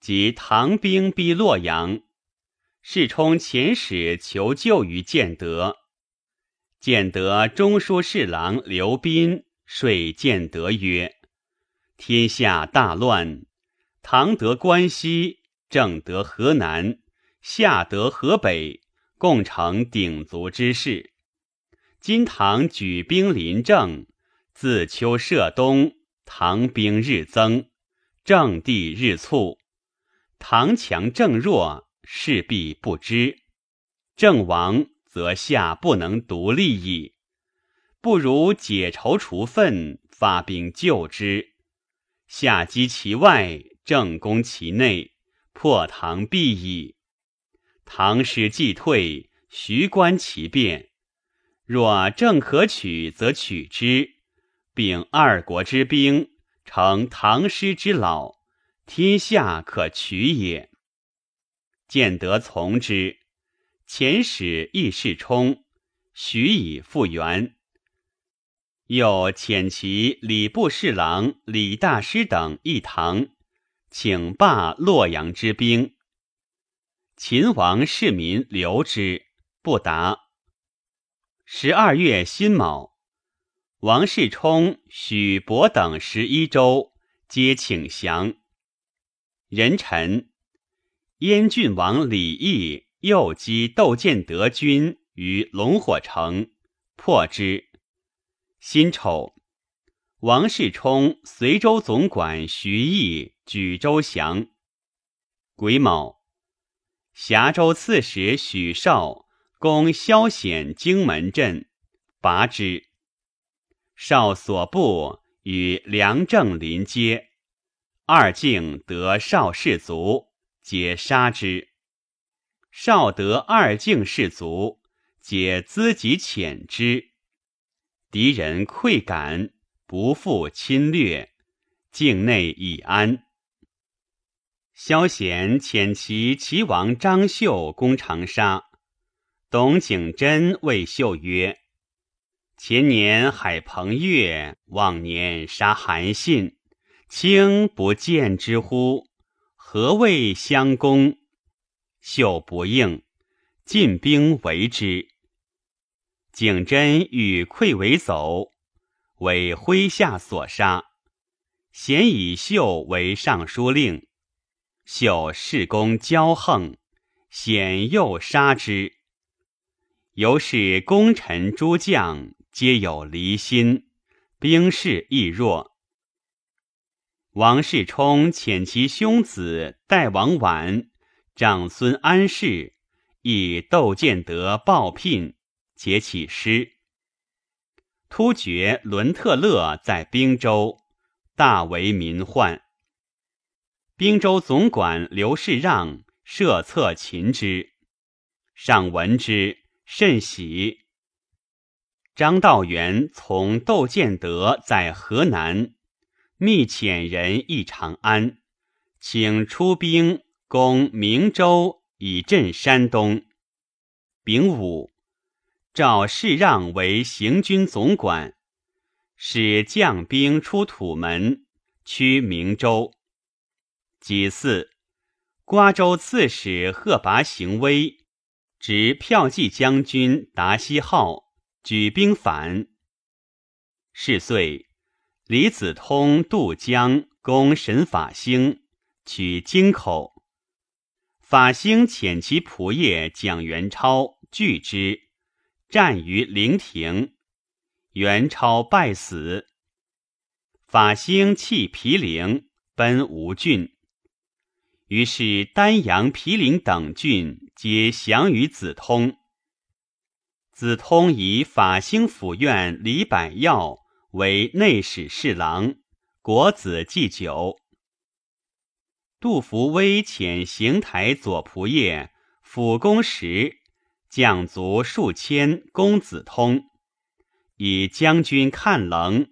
S1: 及唐兵逼洛阳，世充遣使求救于建德。建德中书侍郎刘斌说建德曰：“天下大乱，唐得关西，正得河南，下得河北，共成鼎足之势。”今唐举兵临郑，自秋涉东，唐兵日增，郑地日促，唐强郑弱，势必不知。郑亡，则下不能独立矣。不如解仇除愤，发兵救之。下击其外，郑攻其内，破唐必矣。唐师既退，徐观其变。若正可取，则取之，并二国之兵，成唐师之老，天下可取也。建德从之，遣使议世充，许以复原。又遣其礼部侍郎李大师等一堂，请罢洛阳之兵。秦王市民留之，不答。十二月辛卯，王世充、许伯等十一州皆请降。人臣燕郡王李毅诱击窦建德军于龙火城，破之。辛丑，王世充、随州总管徐毅举州降。癸卯，峡州刺史许绍。攻萧显荆门镇，拔之。少所部与梁正临接，二境得少士卒，皆杀之。少得二境士卒，皆资己遣之。敌人溃感，不复侵略，境内已安。萧贤遣其齐王张绣攻长沙。董景真谓秀曰：“前年海鹏月，往年杀韩信，卿不见之乎？何谓相公？”秀不应，进兵围之。景真与溃围走，为麾下所杀。贤以秀为尚书令，秀恃功骄横，显又杀之。由是功臣诸将皆有离心，兵势亦弱。王世充遣其兄子代王绾、长孙安世以窦建德报聘，结起师。突厥伦特勒在兵州，大为民患。兵州总管刘世让设策擒之，上闻之。甚喜。张道元从窦建德在河南，密遣人诣长安，请出兵攻明州，以镇山东。丙午，赵世让为行军总管，使将兵出土门，驱明州。己巳，瓜州刺史贺拔行威。执骠骑将军达西号举兵反。是岁，李子通渡江攻神法兴，取京口。法兴遣其仆射蒋元超拒之，战于陵亭，元超败死。法兴弃毗陵，奔吴郡。于是丹阳、毗陵等郡。皆降于子通。子通以法兴府院李百药为内史侍郎，国子祭酒。杜伏威遣邢台左仆射辅公时，将卒数千攻子通，以将军看棱、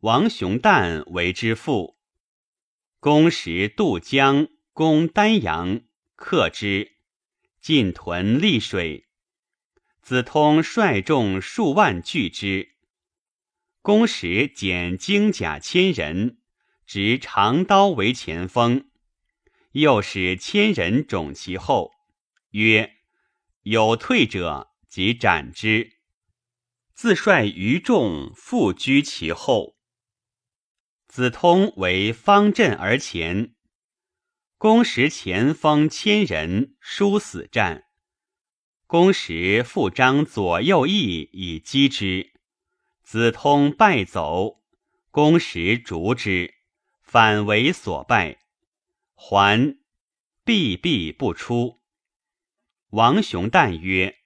S1: 王雄旦为之父。公时渡江攻丹阳，克之。进屯溧水，子通率众数万拒之。公时减精甲千人，执长刀为前锋，又使千人种其后，曰：“有退者，即斩之。”自率余众复居其后。子通为方阵而前。公时前锋千人，殊死战。公时复张左右翼以击之，子通败走。公时逐之，反为所败，还避避不出。王雄旦曰：“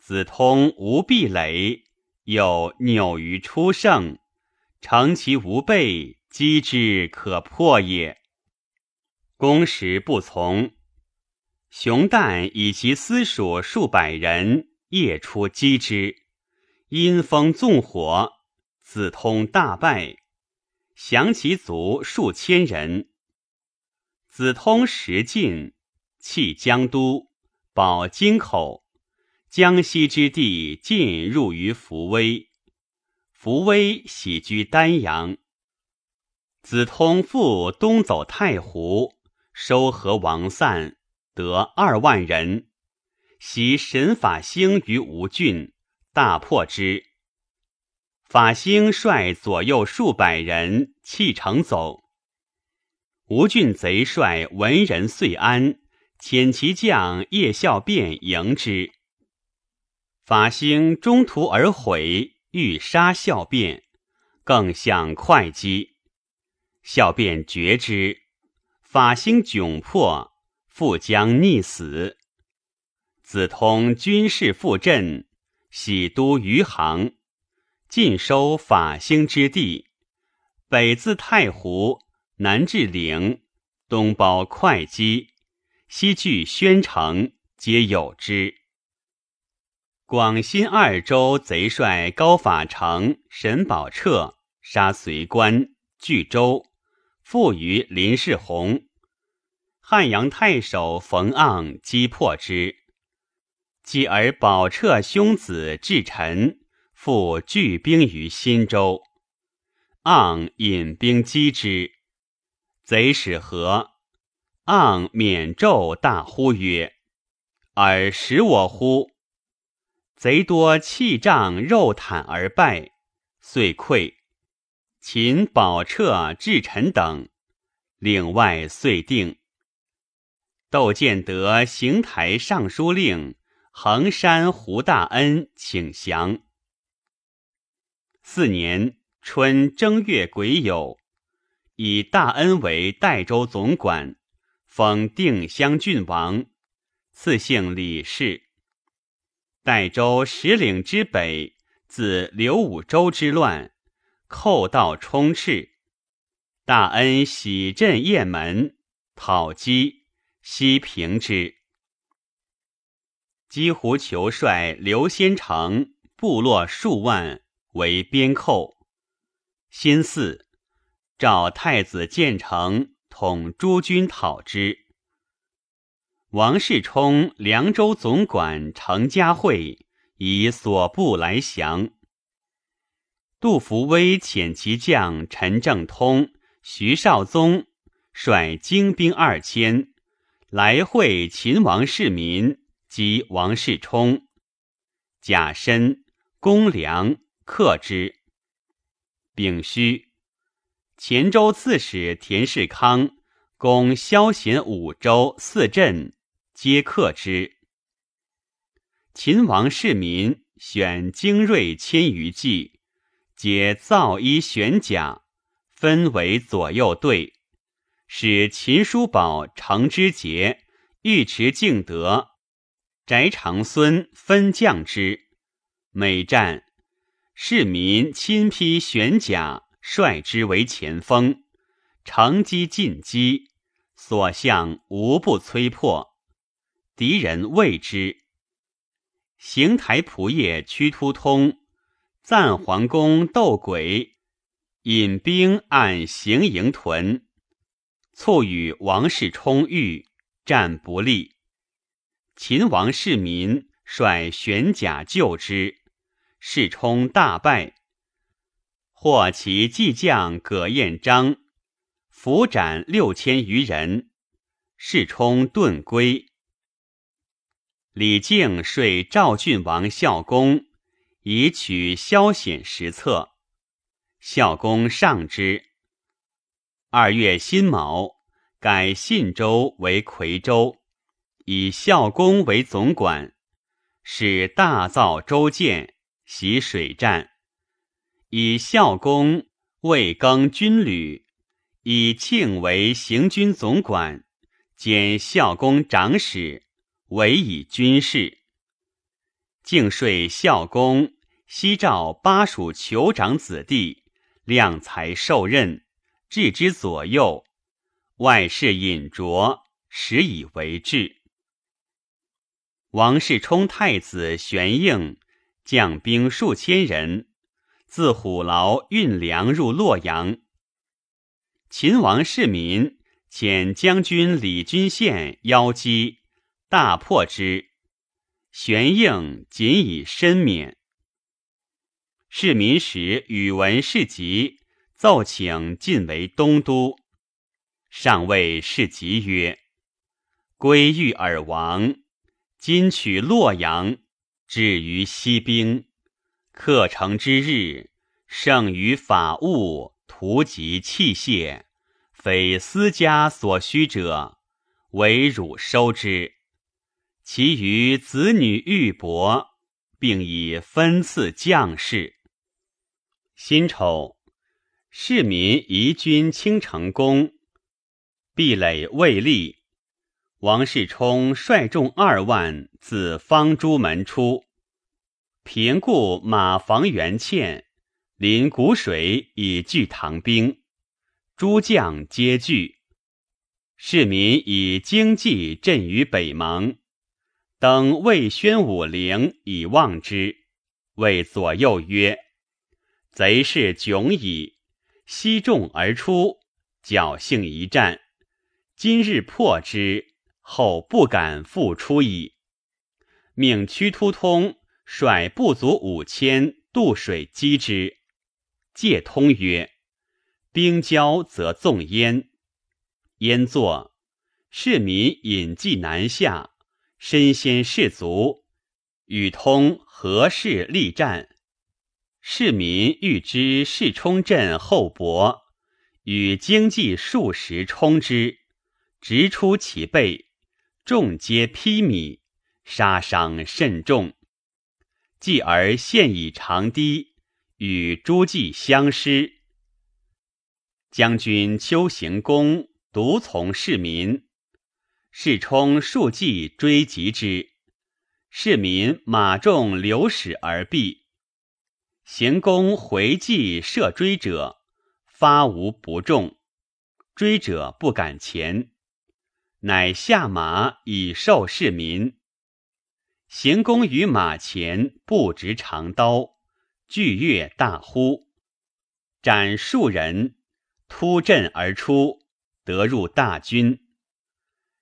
S1: 子通无壁垒，有扭于出胜，乘其无备，击之可破也。”公时不从，熊旦以其私属数百人夜出击之，阴风纵火，子通大败，降其卒数千人。子通时尽，弃江都，保京口，江西之地尽入于扶威。扶威喜居丹阳。子通复东走太湖。收合王散，得二万人，袭神法兴于吴郡，大破之。法兴率左右数百人弃城走。吴郡贼帅文人遂安，遣其将叶孝变迎之。法兴中途而悔，欲杀孝变，更向会稽。孝变绝之。法兴窘迫，复将溺死。子通军事复振，喜都余杭，尽收法兴之地，北自太湖，南至岭，东包会稽，西据宣城，皆有之。广新二州贼帅高法成、沈宝彻杀随官，据州。复于林世宏，汉阳太守冯盎击破之。继而保彻兄子至臣，复聚兵于新州。盎引兵击之，贼使何？盎免胄大呼曰：“尔使我乎？”贼多弃杖肉袒而败，遂溃。秦宝彻、至臣等，领外遂定。窦建德行台尚书令。衡山胡大恩请降。四年春正月癸酉，以大恩为代州总管，封定襄郡王，赐姓李氏。代州十岭之北，自刘武周之乱，寇盗充斥，大恩喜镇雁门，讨击，西平之。姬胡酋帅刘先成部落数万为边寇。新四，召太子建成统诸军讨之。王世充凉州总管程家会以所部来降。杜伏威遣其将陈正通、徐绍宗率精兵二千来会秦王世民。及王世充、贾申、公良克之。丙戌，黔州刺史田世康攻萧贤五州四镇，皆克之。秦王世民选精锐千余骑，皆造衣选甲，分为左右队，使秦叔宝、程之节、尉迟敬德。翟长孙分将之，每战，市民亲披玄甲，率之为前锋，乘机进击，所向无不摧破，敌人畏之。邢台仆射屈突通、赞桓公斗鬼引兵按行营屯，促与王世充遇，战不利。秦王世民率玄甲救之，世充大败。获其计将葛彦章，伏斩六千余人。世充遁归。李靖率赵郡王孝公，以取萧显实策。孝公上之。二月辛卯，改信州为夔州。以孝公为总管，使大造州建，习水战。以孝公为更军旅，以庆为行军总管，兼孝公长史，委以军事。敬说孝公西召巴蜀酋长子弟，量才受任，置之左右，外事隐拙，实以为治。王世充太子玄应将兵数千人，自虎牢运粮入洛阳。秦王世民遣将军李君羡邀击，大破之。玄应仅以身免。世民使宇文士集奏请晋为东都，上谓士集曰：“归遇尔王。”今取洛阳，止于西兵，克城之日，胜于法物，图及器械，非私家所需者，唯汝收之。其余子女玉帛，并以分赐将士。辛丑，市民移军青城宫，壁垒未立。王世充率众二万自方诸门出，平固马房元堑，临谷水以拒唐兵，诸将皆惧。市民以经济镇于北邙，登魏宣武陵以望之，谓左右曰：“贼势窘矣，西众而出，侥幸一战，今日破之。”后不敢复出矣。命屈突通率部卒五千渡水击之。介通曰：“兵交则纵焉。”焉作：“士民引计南下，身先士卒，与通何事力战？士民欲知士冲阵厚薄，与经济数十冲之，直出其背，众皆披靡。”杀伤甚重，继而现以长堤与诸暨相失。将军丘行公独从市民，士冲数骑追击之，市民马众流矢而毙。行公回计射追者，发无不中，追者不敢前，乃下马以授市民。行宫于马前，不执长刀，巨跃大呼，斩数人，突阵而出，得入大军。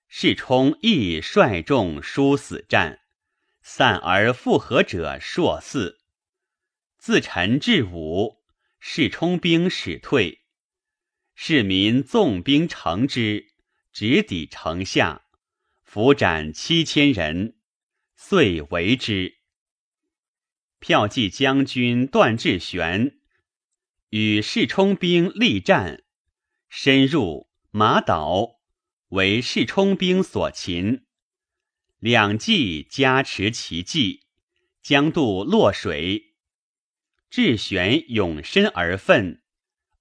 S1: 世充亦率众殊死战，散而复合者数四。自陈至武，世充兵始退，市民纵兵乘之，直抵城下，伏斩七千人。遂为之。骠骑将军段志玄与世充兵力战，深入马岛，为世冲兵所擒。两骑加持其计，将渡洛水。智玄勇身而奋，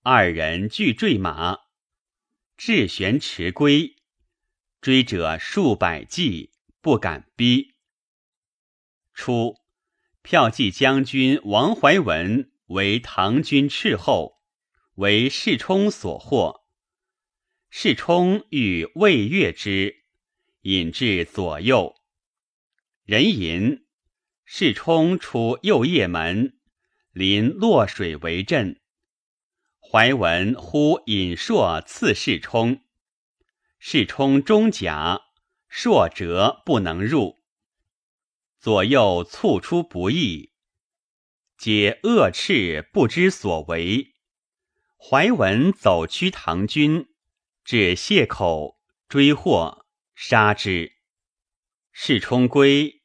S1: 二人俱坠马。智玄驰归，追者数百骑，不敢逼。初，骠骑将军王怀文为唐军斥候，为世冲所获。世冲欲魏越之，引至左右。人吟，世冲出右掖门，临洛水为阵。怀文呼引硕刺世冲，世冲中甲，硕折不能入。左右促出不义，皆恶斥不知所为。怀文走趋唐军，至谢口追获，杀之。世充归，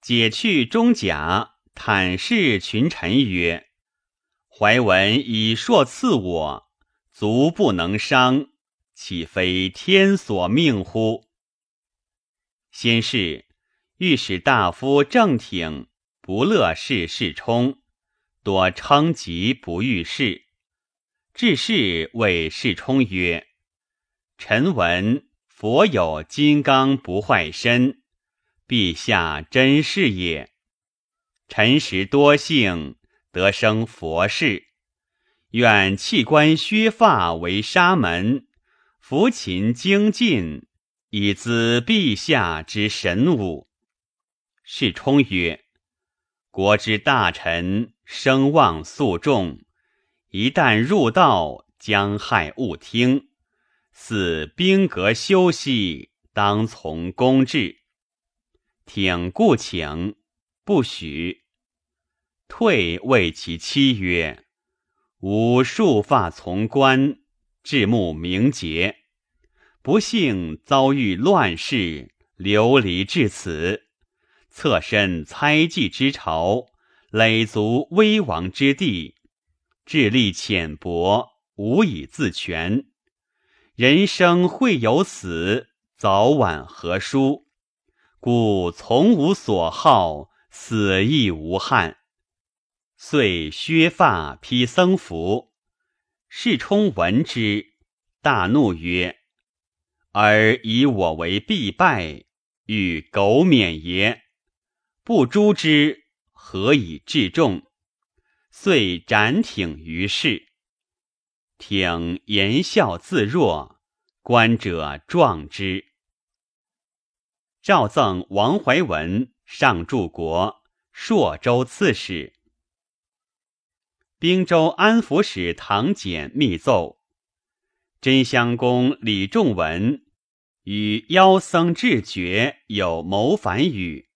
S1: 解去中甲，坦视群臣曰：“怀文以硕刺我，足不能伤，岂非天所命乎？”先是。御史大夫郑挺不乐事世充，多称疾不遇事。至是谓世充曰：“臣闻佛有金刚不坏身，陛下真是也。臣时多幸得生佛事，愿弃官削发为沙门，服勤精进，以资陛下之神武。”世充曰：“国之大臣，声望肃重，一旦入道，将害勿听。似兵革休息，当从公制。挺故请，不许。退谓其妻曰：‘吾束发从官，至目明节，不幸遭遇乱世，流离至此。’”侧身猜忌之朝，累足危亡之地，智力浅薄，无以自全。人生会有死，早晚何殊？故从无所好，死亦无憾。遂削发披僧服。世充闻之，大怒曰：“尔以我为必败，欲苟免也？”不诛之，何以治众？遂斩挺于市。挺言笑自若，观者壮之。诏赠王怀文上柱国、朔州刺史。滨州安抚使唐简密奏：真襄公李仲文与妖僧智觉有谋反语。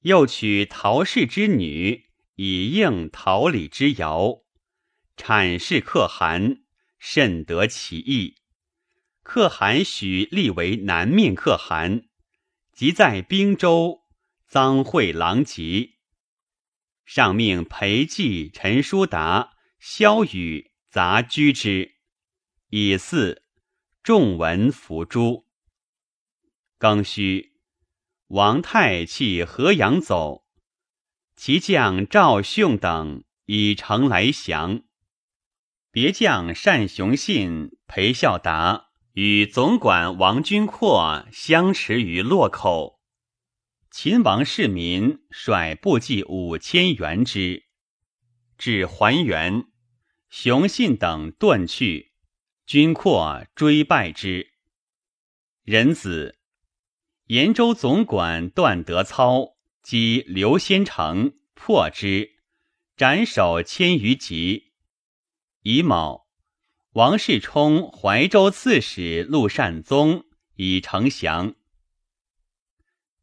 S1: 又娶陶氏之女，以应陶礼之遥。产氏可汗，甚得其意。可汗许立为南面可汗，即在兵州，赃贿狼藉。上命裴寂、陈叔达、萧雨杂居之，以祀众文伏诛。庚戌，王泰弃河阳走，其将赵训等以城来降。别将单雄信、裴孝达。与总管王君阔相持于洛口，秦王世民率部骑五千援之，至还原，雄信等遁去，君阔追败之。仁子延州总管段德操击刘先成，破之，斩首千余级。乙卯。王世充怀州刺史陆善宗以城降。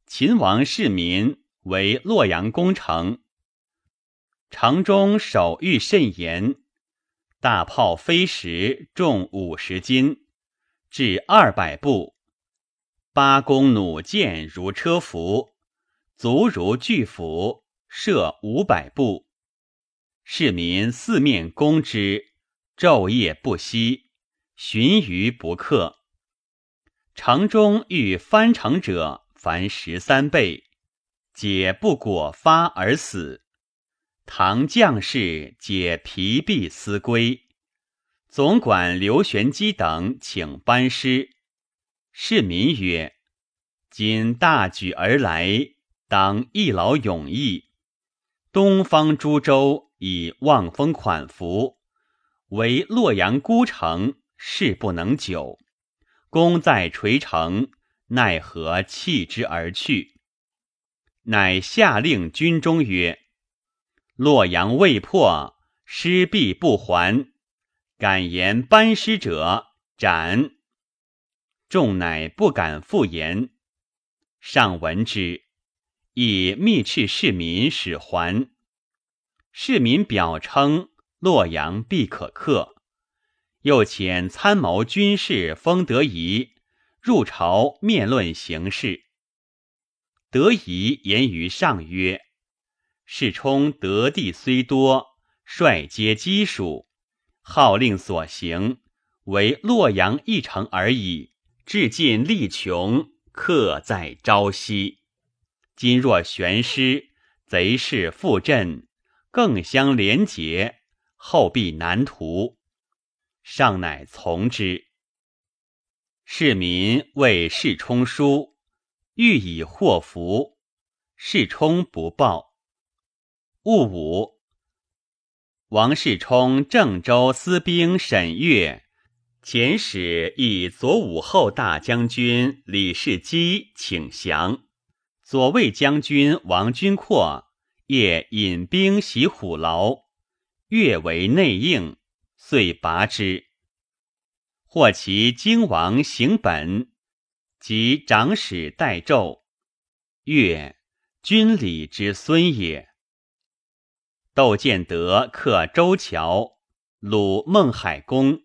S1: 秦王世民为洛阳攻城，城中守御甚严，大炮飞石重五十斤，至二百步；八弓弩箭如车辐，足如巨斧，射五百步。市民四面攻之。昼夜不息，寻鱼不克。城中欲翻城者，凡十三倍，皆不果发而死。唐将士皆疲弊思归。总管刘玄基等请班师。市民曰：“今大举而来，当一劳永逸。东方诸州以望风款服。”为洛阳孤城，势不能久。功在垂城，奈何弃之而去？乃下令军中曰：“洛阳未破，师必不还。敢言班师者，斩。”众乃不敢复言。上闻之，以密敕市民使还。市民表称。洛阳必可克，又遣参谋军事封德仪入朝面论形势。德仪言于上曰：“世充得地虽多，率皆基属，号令所行，为洛阳一城而已。至尽力穷，客在朝夕。今若悬师，贼势复振，更相连结。”后必难图，上乃从之。市民为世充书，欲以祸福，世充不报。戊午，王世充郑州司兵沈月遣使以左武后大将军李世基请降。左卫将军王君阔夜引兵袭虎牢。越为内应，遂拔之。或其荆王行本及长史代胄，越君礼之孙也。窦建德克周桥，鲁孟海公，